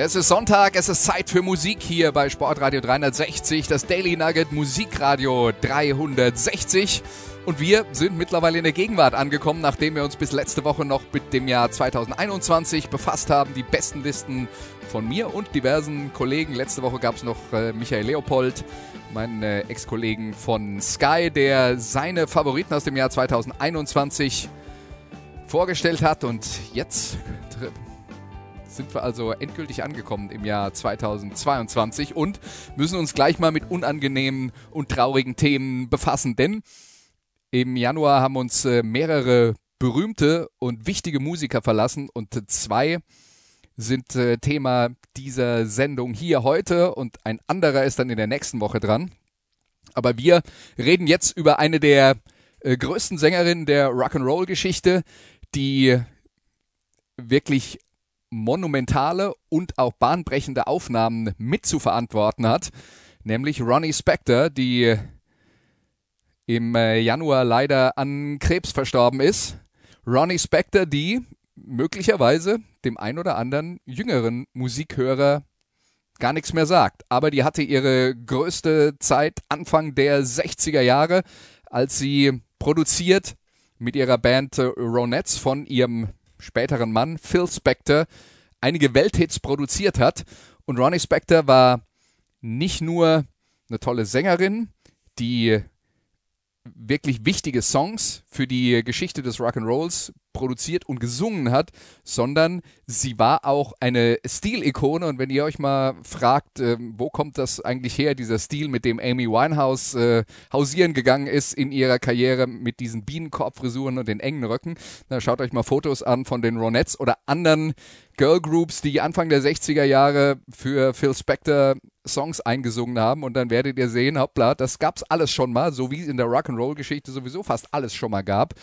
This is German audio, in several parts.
Es ist Sonntag, es ist Zeit für Musik hier bei Sportradio 360, das Daily Nugget Musikradio 360. Und wir sind mittlerweile in der Gegenwart angekommen, nachdem wir uns bis letzte Woche noch mit dem Jahr 2021 befasst haben. Die besten Listen von mir und diversen Kollegen. Letzte Woche gab es noch äh, Michael Leopold, meinen äh, Ex-Kollegen von Sky, der seine Favoriten aus dem Jahr 2021 vorgestellt hat. Und jetzt sind wir also endgültig angekommen im Jahr 2022 und müssen uns gleich mal mit unangenehmen und traurigen Themen befassen, denn im Januar haben uns äh, mehrere berühmte und wichtige Musiker verlassen und zwei sind äh, Thema dieser Sendung hier heute und ein anderer ist dann in der nächsten Woche dran. Aber wir reden jetzt über eine der äh, größten Sängerinnen der Rock'n'Roll-Geschichte, die wirklich monumentale und auch bahnbrechende Aufnahmen mit zu verantworten hat, nämlich Ronnie Spector, die im äh, Januar leider an Krebs verstorben ist. Ronnie Spector, die möglicherweise dem ein oder anderen jüngeren Musikhörer gar nichts mehr sagt. Aber die hatte ihre größte Zeit Anfang der 60er Jahre, als sie produziert mit ihrer Band Ronettes von ihrem späteren Mann Phil Spector einige Welthits produziert hat. Und Ronnie Spector war nicht nur eine tolle Sängerin, die wirklich wichtige Songs für die Geschichte des Rock'n'Rolls produziert und gesungen hat, sondern sie war auch eine Stilikone. Und wenn ihr euch mal fragt, äh, wo kommt das eigentlich her, dieser Stil, mit dem Amy Winehouse äh, hausieren gegangen ist in ihrer Karriere mit diesen Bienenkorbfrisuren und den engen Röcken, dann schaut euch mal Fotos an von den Ronettes oder anderen Girlgroups, die Anfang der 60er Jahre für Phil Spector Songs eingesungen haben und dann werdet ihr sehen, hoppla, das gab's alles schon mal, so wie es in der Rock'n'Roll-Geschichte sowieso fast alles schon mal gab.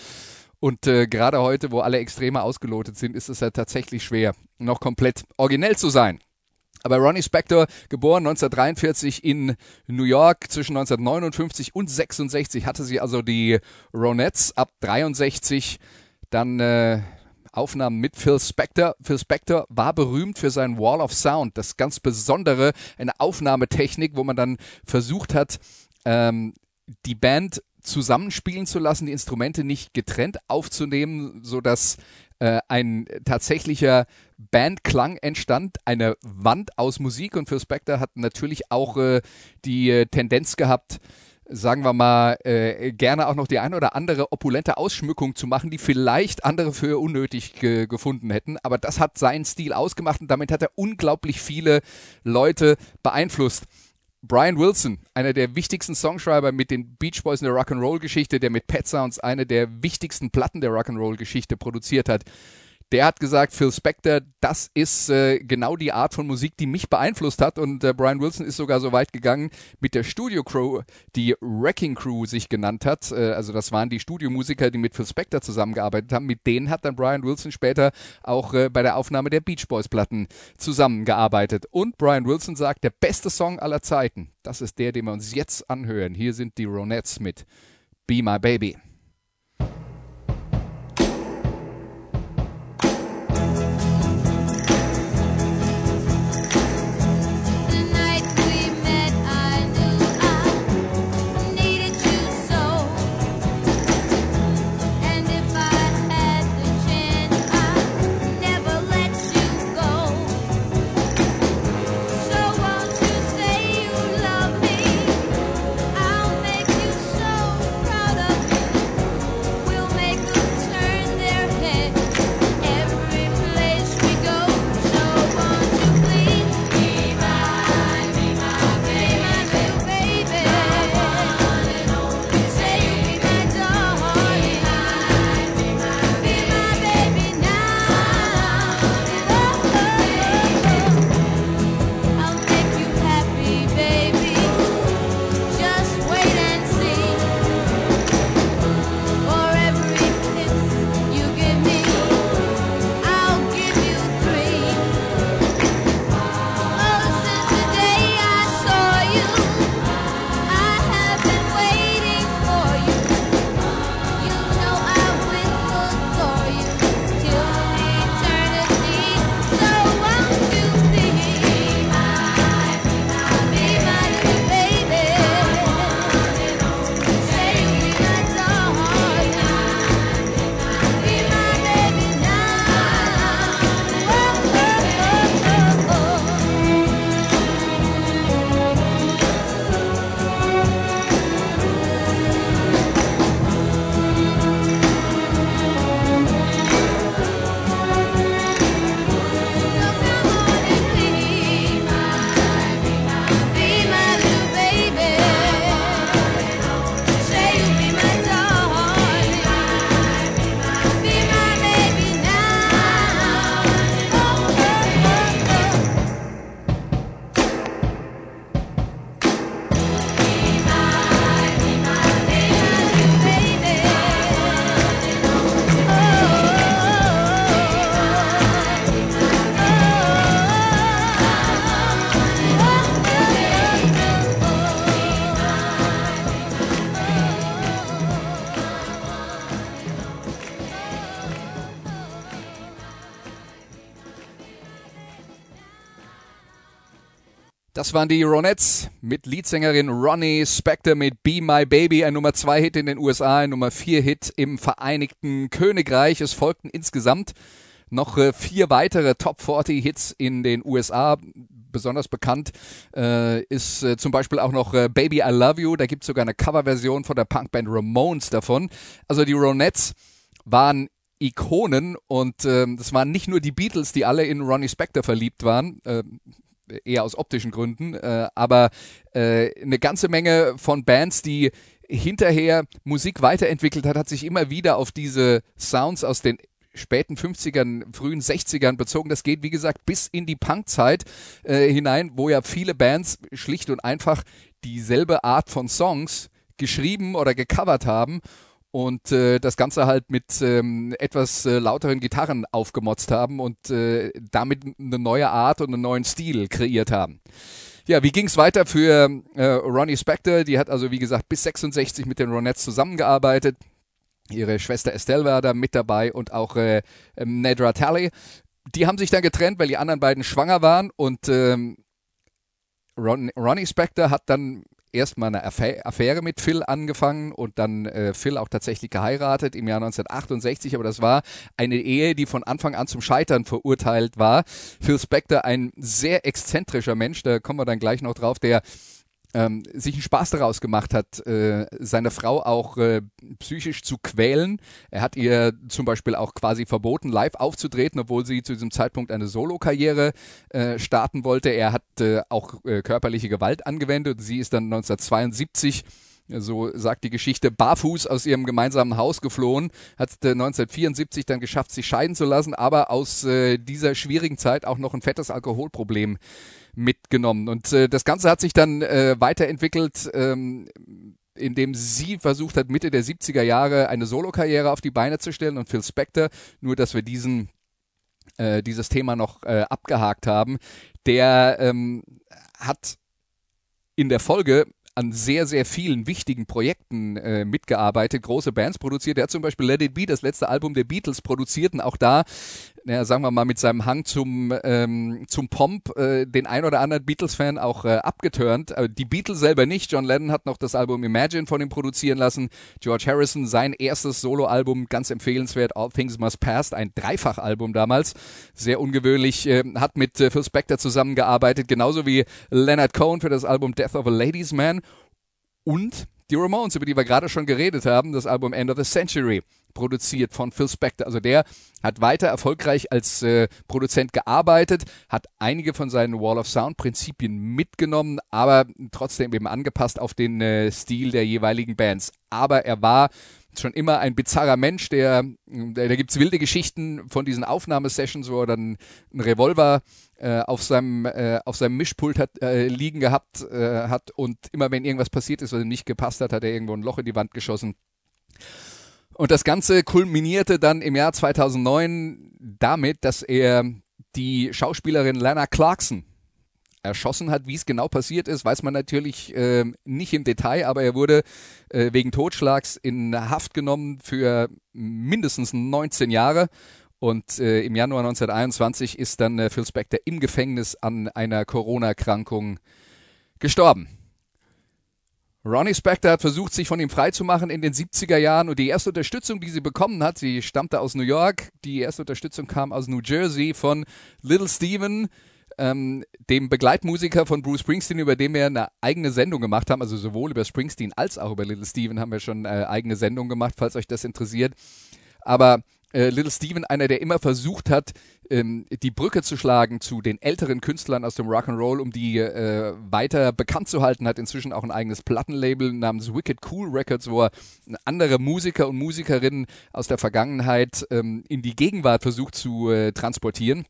Und äh, gerade heute, wo alle Extreme ausgelotet sind, ist es ja tatsächlich schwer, noch komplett originell zu sein. Aber Ronnie Spector, geboren 1943 in New York, zwischen 1959 und 66 hatte sie also die Ronettes, ab 63 dann äh, Aufnahmen mit Phil Spector. Phil Spector war berühmt für seinen Wall of Sound, das ganz besondere, eine Aufnahmetechnik, wo man dann versucht hat, ähm, die Band zusammenspielen zu lassen, die Instrumente nicht getrennt aufzunehmen, so dass äh, ein tatsächlicher Bandklang entstand, eine Wand aus Musik und Phil Spector hat natürlich auch äh, die äh, Tendenz gehabt, sagen wir mal, äh, gerne auch noch die eine oder andere opulente Ausschmückung zu machen, die vielleicht andere für unnötig ge gefunden hätten. Aber das hat seinen Stil ausgemacht und damit hat er unglaublich viele Leute beeinflusst. Brian Wilson, einer der wichtigsten Songschreiber mit den Beach Boys in der Rock'n'Roll-Geschichte, der mit Pet Sounds eine der wichtigsten Platten der Rock'n'Roll-Geschichte produziert hat, der hat gesagt, Phil Spector, das ist äh, genau die Art von Musik, die mich beeinflusst hat. Und äh, Brian Wilson ist sogar so weit gegangen mit der Studio Crew, die Wrecking Crew sich genannt hat. Äh, also das waren die Studiomusiker, die mit Phil Spector zusammengearbeitet haben. Mit denen hat dann Brian Wilson später auch äh, bei der Aufnahme der Beach Boys Platten zusammengearbeitet. Und Brian Wilson sagt, der beste Song aller Zeiten, das ist der, den wir uns jetzt anhören. Hier sind die Ronettes mit Be My Baby. Das waren die Ronettes mit Leadsängerin Ronnie Spector mit Be My Baby, ein Nummer 2 Hit in den USA, ein Nummer 4 Hit im Vereinigten Königreich. Es folgten insgesamt noch äh, vier weitere Top 40 Hits in den USA. Besonders bekannt äh, ist äh, zum Beispiel auch noch äh, Baby I Love You. Da gibt es sogar eine Coverversion von der Punkband Ramones davon. Also die Ronettes waren Ikonen und äh, das waren nicht nur die Beatles, die alle in Ronnie Spector verliebt waren. Eher aus optischen Gründen, äh, aber äh, eine ganze Menge von Bands, die hinterher Musik weiterentwickelt hat, hat sich immer wieder auf diese Sounds aus den späten 50ern, frühen 60ern bezogen. Das geht, wie gesagt, bis in die Punkzeit äh, hinein, wo ja viele Bands schlicht und einfach dieselbe Art von Songs geschrieben oder gecovert haben und äh, das Ganze halt mit ähm, etwas äh, lauteren Gitarren aufgemotzt haben und äh, damit eine neue Art und einen neuen Stil kreiert haben. Ja, wie ging's weiter für äh, Ronnie Spector? Die hat also, wie gesagt, bis 66 mit den Ronettes zusammengearbeitet. Ihre Schwester Estelle war da mit dabei und auch äh, ähm, Nedra Talley. Die haben sich dann getrennt, weil die anderen beiden schwanger waren und ähm, Ron, Ronnie Spector hat dann erstmal eine Affäre mit Phil angefangen und dann äh, Phil auch tatsächlich geheiratet im Jahr 1968. Aber das war eine Ehe, die von Anfang an zum Scheitern verurteilt war. Phil Spector, ein sehr exzentrischer Mensch, da kommen wir dann gleich noch drauf, der ähm, sich einen Spaß daraus gemacht hat, äh, seine Frau auch äh, psychisch zu quälen. Er hat ihr zum Beispiel auch quasi verboten, live aufzutreten, obwohl sie zu diesem Zeitpunkt eine Solokarriere äh, starten wollte. Er hat äh, auch äh, körperliche Gewalt angewendet. Sie ist dann 1972 so sagt die Geschichte, barfuß aus ihrem gemeinsamen Haus geflohen, hat 1974 dann geschafft, sich scheiden zu lassen, aber aus äh, dieser schwierigen Zeit auch noch ein fettes Alkoholproblem mitgenommen. Und äh, das Ganze hat sich dann äh, weiterentwickelt. Ähm, indem sie versucht hat, Mitte der 70er Jahre eine Solokarriere auf die Beine zu stellen und Phil Spector, nur dass wir diesen äh, dieses Thema noch äh, abgehakt haben, der ähm, hat in der Folge an sehr, sehr vielen wichtigen Projekten äh, mitgearbeitet, große Bands produziert. Er hat zum Beispiel Let It Be, das letzte Album der Beatles, produziert und auch da ja, sagen wir mal, mit seinem Hang zum, ähm, zum Pomp äh, den ein oder anderen Beatles-Fan auch äh, abgeturnt. Äh, die Beatles selber nicht. John Lennon hat noch das Album Imagine von ihm produzieren lassen. George Harrison, sein erstes Soloalbum, ganz empfehlenswert, All Things Must Pass, ein Dreifachalbum damals. Sehr ungewöhnlich, äh, hat mit äh, Phil Spector zusammengearbeitet, genauso wie Leonard Cohen für das Album Death of a Ladies Man. Und die Ramones, über die wir gerade schon geredet haben, das Album End of the Century produziert von Phil Spector. Also der hat weiter erfolgreich als äh, Produzent gearbeitet, hat einige von seinen Wall of Sound Prinzipien mitgenommen, aber trotzdem eben angepasst auf den äh, Stil der jeweiligen Bands. Aber er war schon immer ein bizarrer Mensch, der, da gibt's wilde Geschichten von diesen Aufnahmesessions, wo er dann einen Revolver äh, auf seinem äh, auf seinem Mischpult hat, äh, liegen gehabt äh, hat und immer wenn irgendwas passiert ist, was ihm nicht gepasst hat, hat er irgendwo ein Loch in die Wand geschossen. Und das Ganze kulminierte dann im Jahr 2009 damit, dass er die Schauspielerin Lana Clarkson erschossen hat. Wie es genau passiert ist, weiß man natürlich äh, nicht im Detail, aber er wurde äh, wegen Totschlags in Haft genommen für mindestens 19 Jahre. Und äh, im Januar 1921 ist dann äh, Phil Spector im Gefängnis an einer Corona-Erkrankung gestorben. Ronnie Spector hat versucht, sich von ihm freizumachen in den 70er Jahren und die erste Unterstützung, die sie bekommen hat, sie stammte aus New York, die erste Unterstützung kam aus New Jersey von Little Steven, ähm, dem Begleitmusiker von Bruce Springsteen, über den wir eine eigene Sendung gemacht haben, also sowohl über Springsteen als auch über Little Steven haben wir schon äh, eigene Sendung gemacht, falls euch das interessiert. Aber äh, Little Steven einer, der immer versucht hat, ähm, die Brücke zu schlagen zu den älteren Künstlern aus dem Rock'n'Roll, um die äh, weiter bekannt zu halten, hat inzwischen auch ein eigenes Plattenlabel namens Wicked Cool Records, wo er andere Musiker und Musikerinnen aus der Vergangenheit ähm, in die Gegenwart versucht zu äh, transportieren.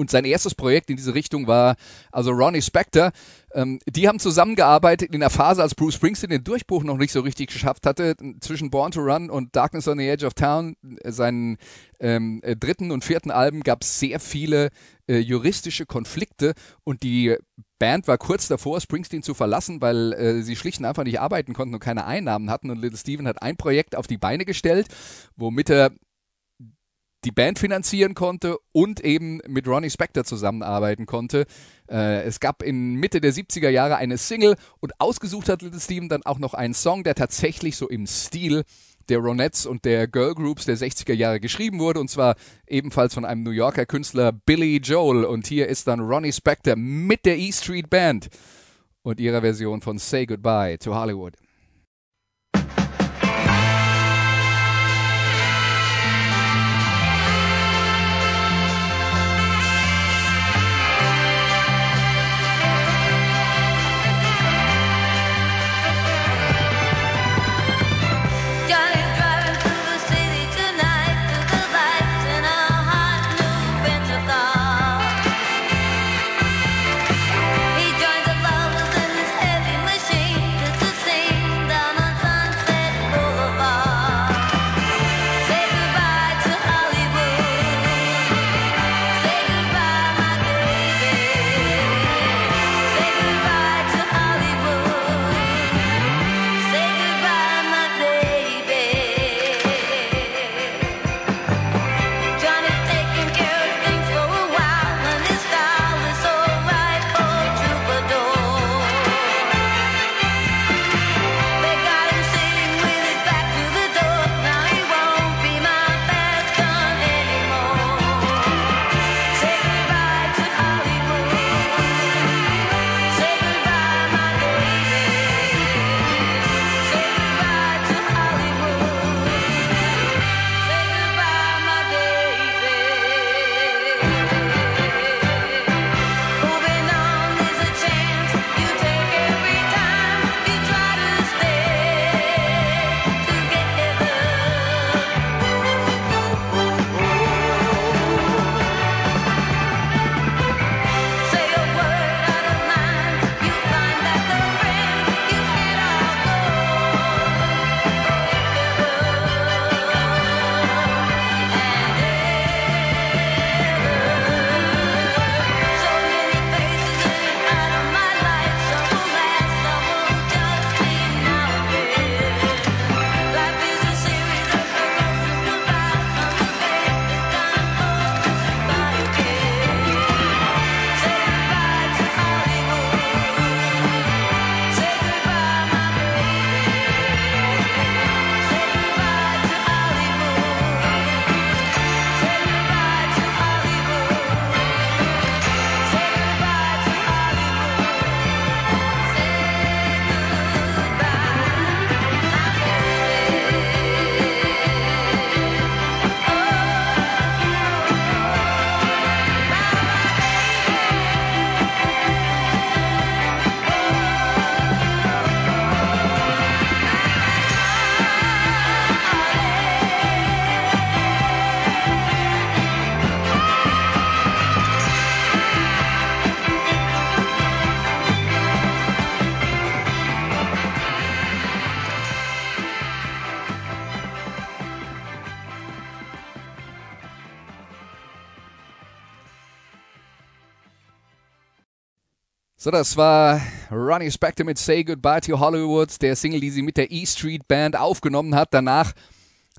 Und sein erstes Projekt in diese Richtung war also Ronnie Spector. Ähm, die haben zusammengearbeitet in der Phase, als Bruce Springsteen den Durchbruch noch nicht so richtig geschafft hatte. Zwischen Born to Run und Darkness on the Edge of Town, äh, seinen ähm, äh, dritten und vierten Alben, gab es sehr viele äh, juristische Konflikte und die Band war kurz davor, Springsteen zu verlassen, weil äh, sie schlicht und einfach nicht arbeiten konnten und keine Einnahmen hatten. Und Little Steven hat ein Projekt auf die Beine gestellt, womit er die Band finanzieren konnte und eben mit Ronnie Spector zusammenarbeiten konnte. Äh, es gab in Mitte der 70er Jahre eine Single und ausgesucht hat Little Steven dann auch noch einen Song, der tatsächlich so im Stil der Ronettes und der Girl Groups der 60er Jahre geschrieben wurde und zwar ebenfalls von einem New Yorker Künstler Billy Joel und hier ist dann Ronnie Spector mit der E Street Band und ihrer Version von Say Goodbye to Hollywood. So, das war Ronnie Spector mit Say Goodbye to Hollywood, der Single, die sie mit der E Street Band aufgenommen hat. Danach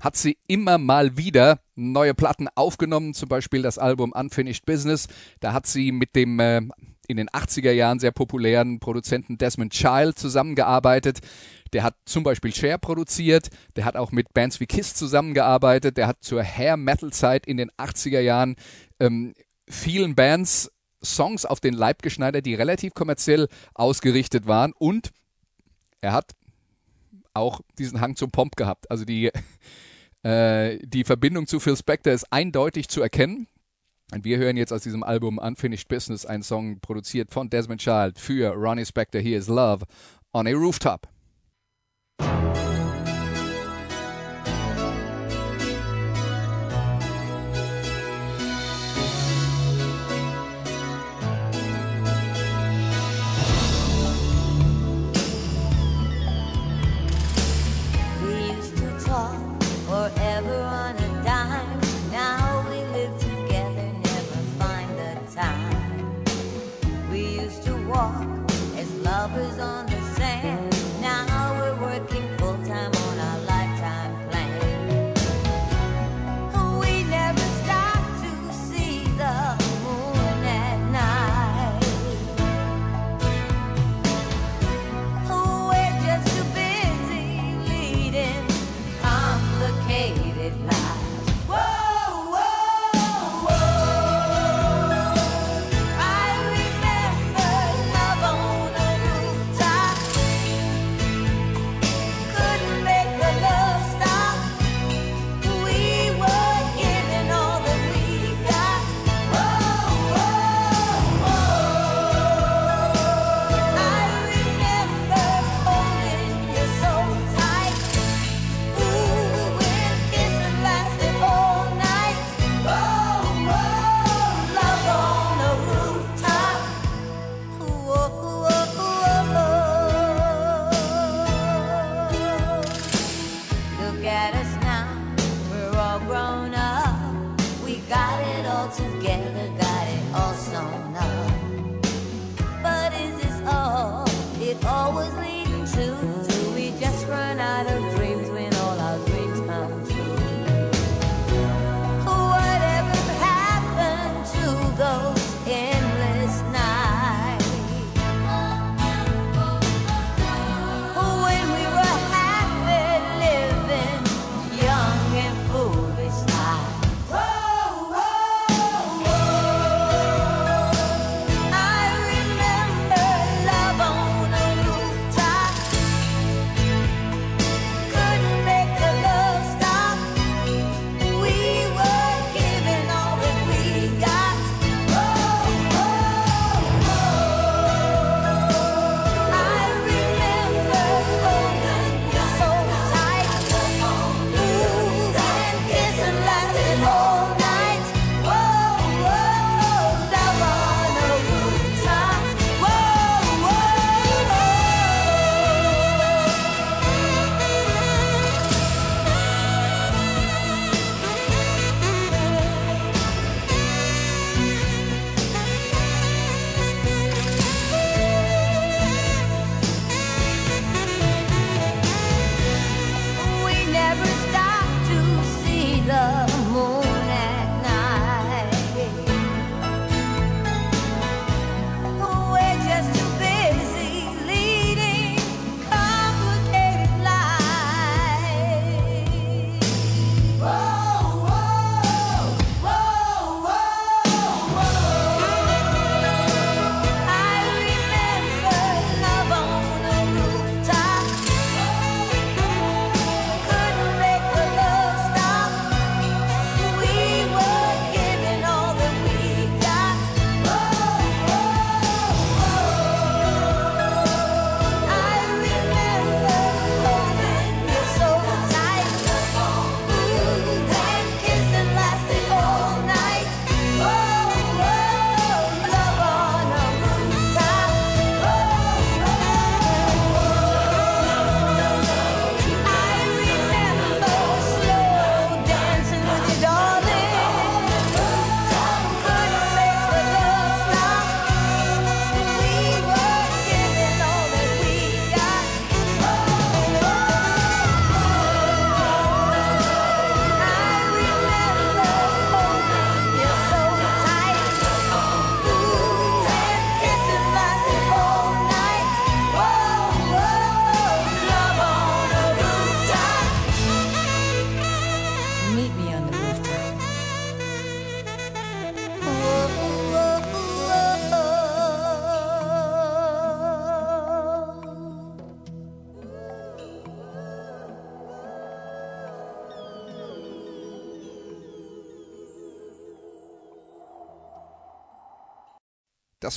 hat sie immer mal wieder neue Platten aufgenommen, zum Beispiel das Album Unfinished Business. Da hat sie mit dem äh, in den 80er Jahren sehr populären Produzenten Desmond Child zusammengearbeitet. Der hat zum Beispiel Cher produziert, der hat auch mit Bands wie Kiss zusammengearbeitet, der hat zur Hair Metal Zeit in den 80er Jahren ähm, vielen Bands Songs auf den Leib geschneidert, die relativ kommerziell ausgerichtet waren und er hat auch diesen Hang zum Pomp gehabt. Also die, äh, die Verbindung zu Phil Spector ist eindeutig zu erkennen. Und wir hören jetzt aus diesem Album Unfinished Business einen Song produziert von Desmond Child für Ronnie Spector. Here is Love on a Rooftop.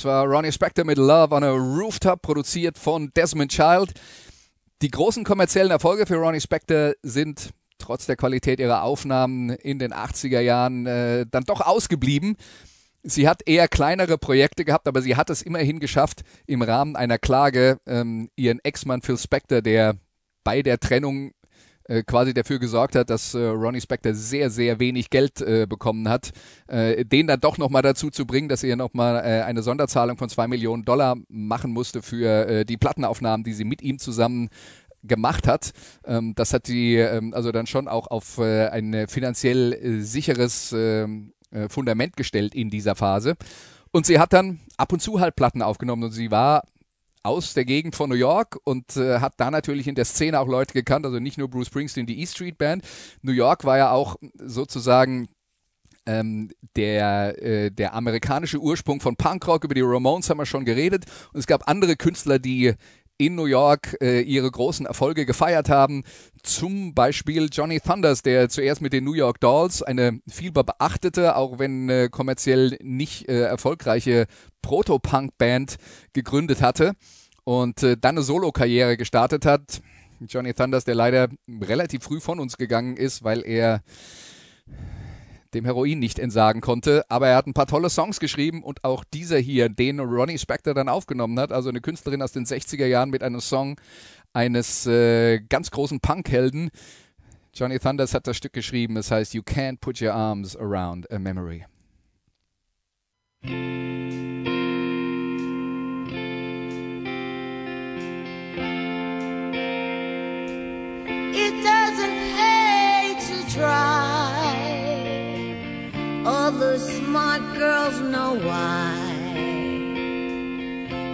Das war Ronnie Spector mit Love on a Rooftop, produziert von Desmond Child. Die großen kommerziellen Erfolge für Ronnie Spector sind trotz der Qualität ihrer Aufnahmen in den 80er Jahren äh, dann doch ausgeblieben. Sie hat eher kleinere Projekte gehabt, aber sie hat es immerhin geschafft, im Rahmen einer Klage ähm, ihren Ex-Mann Phil Spector, der bei der Trennung quasi dafür gesorgt hat, dass äh, Ronnie Spector sehr, sehr wenig Geld äh, bekommen hat, äh, den dann doch nochmal dazu zu bringen, dass er nochmal äh, eine Sonderzahlung von zwei Millionen Dollar machen musste für äh, die Plattenaufnahmen, die sie mit ihm zusammen gemacht hat. Ähm, das hat sie ähm, also dann schon auch auf äh, ein finanziell äh, sicheres ähm, äh, Fundament gestellt in dieser Phase. Und sie hat dann ab und zu halt Platten aufgenommen und sie war aus der Gegend von New York und äh, hat da natürlich in der Szene auch Leute gekannt, also nicht nur Bruce Springsteen, die E Street Band. New York war ja auch sozusagen ähm, der, äh, der amerikanische Ursprung von Punkrock, über die Ramones haben wir schon geredet. Und es gab andere Künstler, die in New York äh, ihre großen Erfolge gefeiert haben. Zum Beispiel Johnny Thunders, der zuerst mit den New York Dolls eine viel beachtete, auch wenn äh, kommerziell nicht äh, erfolgreiche Proto-Punk-Band gegründet hatte und äh, dann eine Solo-Karriere gestartet hat. Johnny Thunders, der leider relativ früh von uns gegangen ist, weil er dem Heroin nicht entsagen konnte. Aber er hat ein paar tolle Songs geschrieben und auch dieser hier, den Ronnie Spector dann aufgenommen hat, also eine Künstlerin aus den 60er Jahren mit einem Song eines äh, ganz großen Punkhelden. Johnny Thunders hat das Stück geschrieben, es heißt You Can't Put Your Arms Around a Memory. It doesn't pay to try. All the smart girls know why.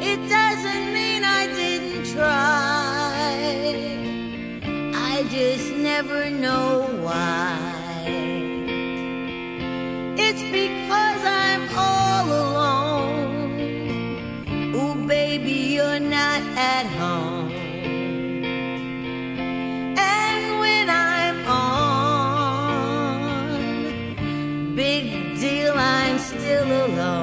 It doesn't mean I didn't try. I just never know why. It's because still alone.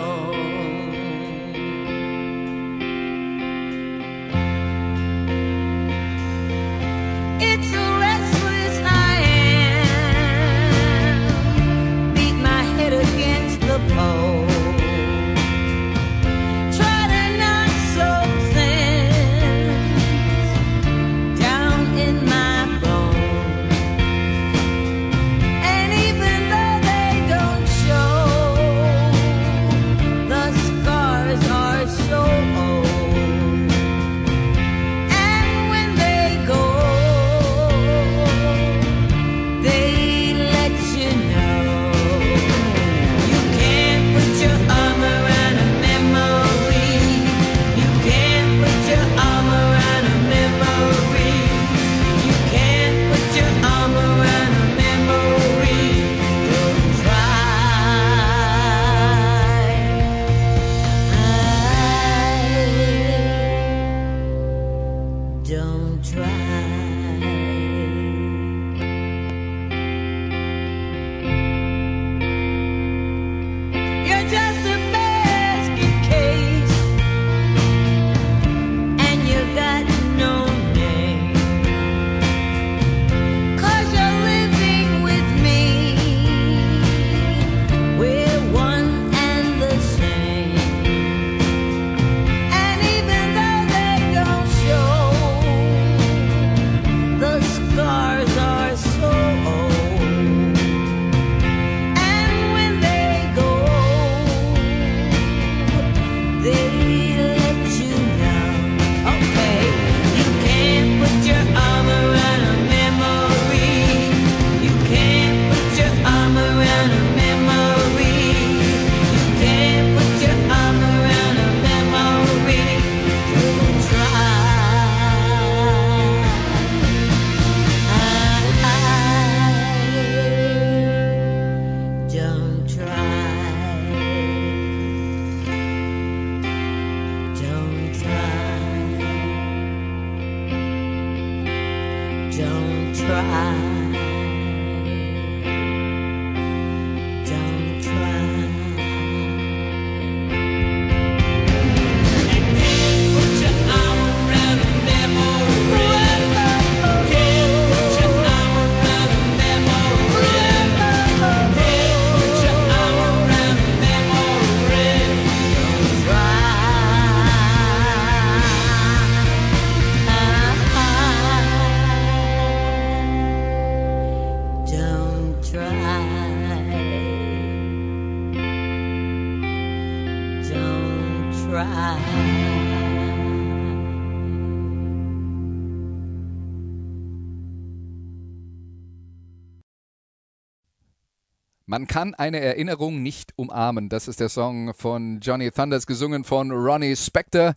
Man kann eine Erinnerung nicht umarmen. Das ist der Song von Johnny Thunders, gesungen von Ronnie Spector.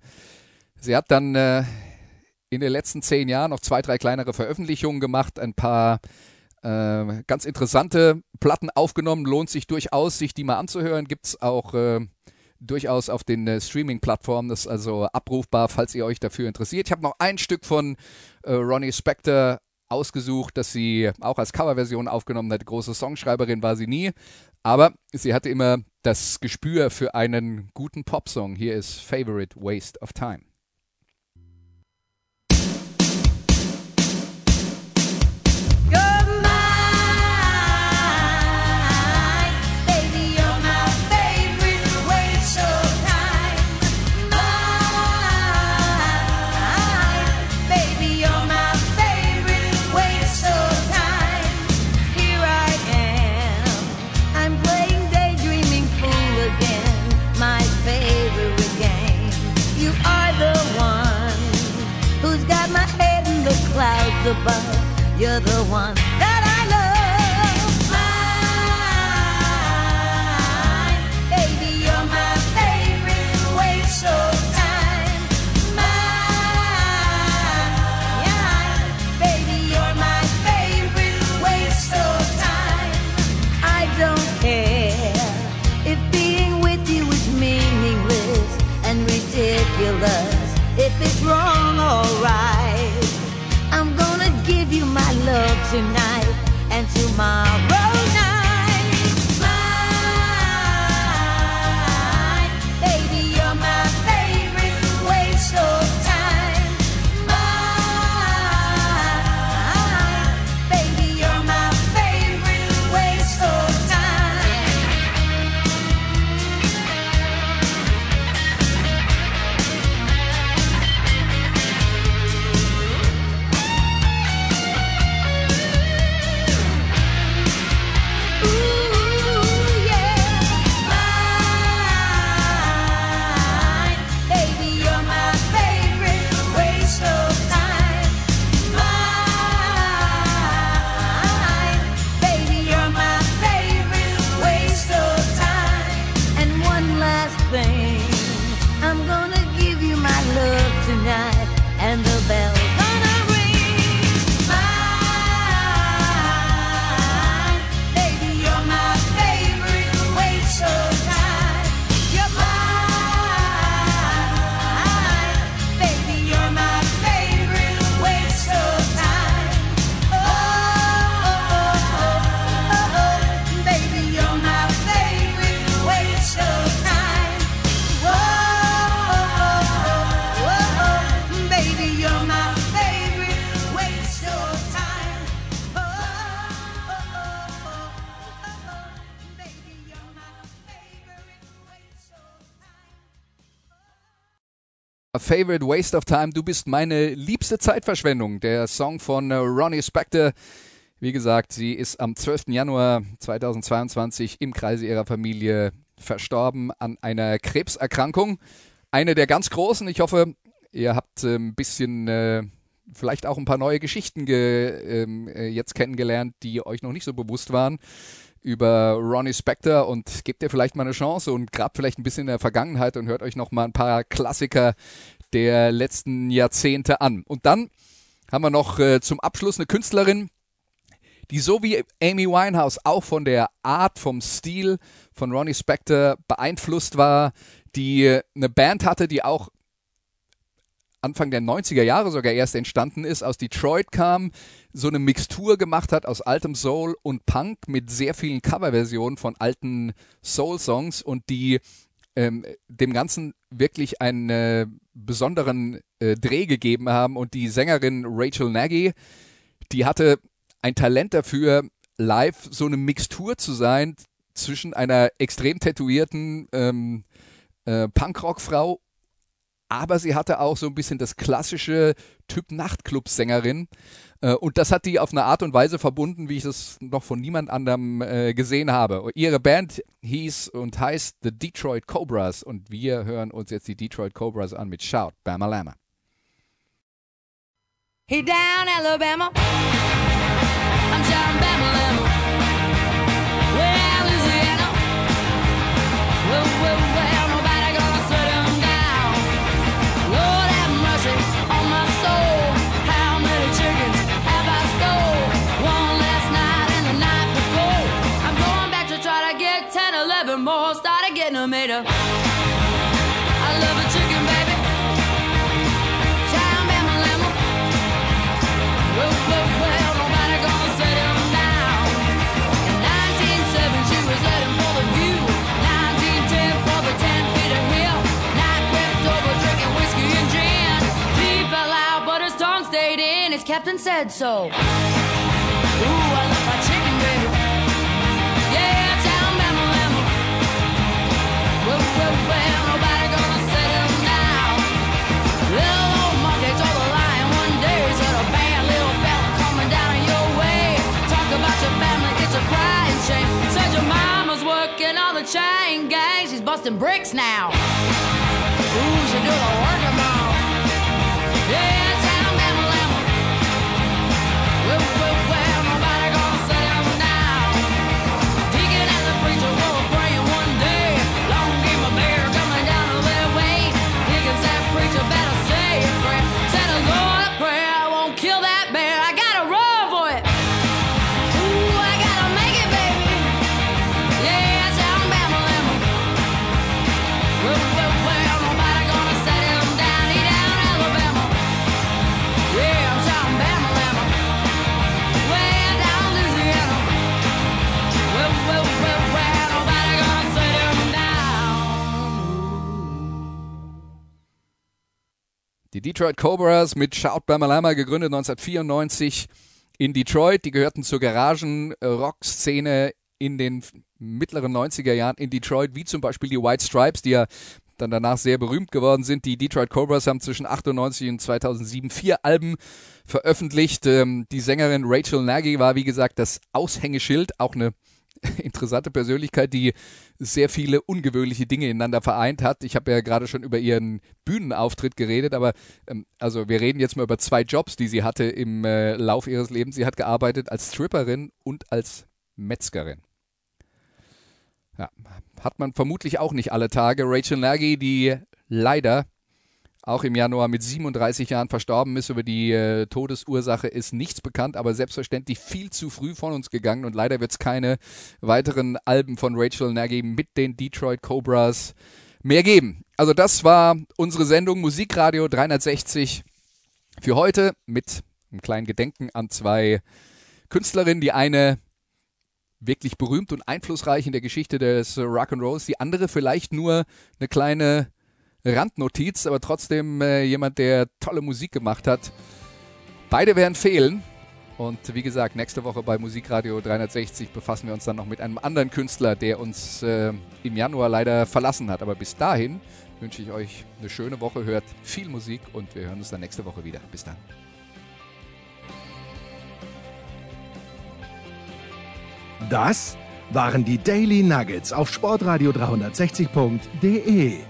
Sie hat dann äh, in den letzten zehn Jahren noch zwei, drei kleinere Veröffentlichungen gemacht, ein paar äh, ganz interessante Platten aufgenommen. Lohnt sich durchaus, sich die mal anzuhören. Gibt es auch äh, durchaus auf den äh, Streaming-Plattformen. Das ist also abrufbar, falls ihr euch dafür interessiert. Ich habe noch ein Stück von äh, Ronnie Spector ausgesucht, das sie auch als Coverversion aufgenommen hat. Große Songschreiberin war sie nie, aber sie hatte immer das Gespür für einen guten Popsong. Hier ist Favorite Waste of Time. But. You're the one Favorite Waste of Time, du bist meine liebste Zeitverschwendung. Der Song von äh, Ronnie Spector. Wie gesagt, sie ist am 12. Januar 2022 im Kreise ihrer Familie verstorben an einer Krebserkrankung. Eine der ganz großen. Ich hoffe, ihr habt ein bisschen, äh, vielleicht auch ein paar neue Geschichten ge, ähm, äh, jetzt kennengelernt, die euch noch nicht so bewusst waren über Ronnie Spector und gebt ihr vielleicht mal eine Chance und grabt vielleicht ein bisschen in der Vergangenheit und hört euch noch mal ein paar Klassiker der letzten Jahrzehnte an. Und dann haben wir noch äh, zum Abschluss eine Künstlerin, die so wie Amy Winehouse auch von der Art, vom Stil von Ronnie Spector beeinflusst war, die äh, eine Band hatte, die auch Anfang der 90er Jahre sogar erst entstanden ist, aus Detroit kam, so eine Mixtur gemacht hat aus altem Soul und Punk mit sehr vielen Coverversionen von alten Soul-Songs und die ähm, dem Ganzen wirklich einen äh, besonderen äh, Dreh gegeben haben. Und die Sängerin Rachel Nagy, die hatte ein Talent dafür, live so eine Mixtur zu sein zwischen einer extrem tätowierten ähm, äh, Punkrock-Frau aber sie hatte auch so ein bisschen das klassische Typ Nachtclub-Sängerin. Äh, und das hat die auf eine Art und Weise verbunden, wie ich es noch von niemand anderem äh, gesehen habe. Ihre Band hieß und heißt The Detroit Cobras und wir hören uns jetzt die Detroit Cobras an mit Shout, Bama Lama. Hey down Alabama, I'm Bama His captain said so. Ooh, I love my chicken, baby. Yeah. Well, well, well, nobody gonna set him down. Little old lion one day, he a bad little fella coming down your way. Talk about your family, it's a crying shame. Said your mama's the chain gang, she's busting bricks now. Ooh, she do the work Die Detroit Cobras mit Shout Bamalama gegründet 1994 in Detroit. Die gehörten zur Garagen-Rock-Szene in den mittleren 90er Jahren in Detroit, wie zum Beispiel die White Stripes, die ja dann danach sehr berühmt geworden sind. Die Detroit Cobras haben zwischen 98 und 2007 vier Alben veröffentlicht. Ähm, die Sängerin Rachel Nagy war, wie gesagt, das Aushängeschild, auch eine interessante Persönlichkeit, die sehr viele ungewöhnliche Dinge ineinander vereint hat. Ich habe ja gerade schon über ihren Bühnenauftritt geredet, aber ähm, also wir reden jetzt mal über zwei Jobs, die sie hatte im äh, Lauf ihres Lebens. Sie hat gearbeitet als Stripperin und als Metzgerin. Ja, hat man vermutlich auch nicht alle Tage. Rachel Nagy, die leider auch im Januar mit 37 Jahren verstorben ist. Über die äh, Todesursache ist nichts bekannt, aber selbstverständlich viel zu früh von uns gegangen und leider wird es keine weiteren Alben von Rachel Nagy mit den Detroit Cobras mehr geben. Also das war unsere Sendung Musikradio 360 für heute mit einem kleinen Gedenken an zwei Künstlerinnen. Die eine wirklich berühmt und einflussreich in der Geschichte des Rock'n'Rolls, die andere vielleicht nur eine kleine Randnotiz, aber trotzdem äh, jemand, der tolle Musik gemacht hat. Beide werden fehlen. Und wie gesagt, nächste Woche bei Musikradio 360 befassen wir uns dann noch mit einem anderen Künstler, der uns äh, im Januar leider verlassen hat. Aber bis dahin wünsche ich euch eine schöne Woche, hört viel Musik und wir hören uns dann nächste Woche wieder. Bis dann. Das waren die Daily Nuggets auf Sportradio 360.de.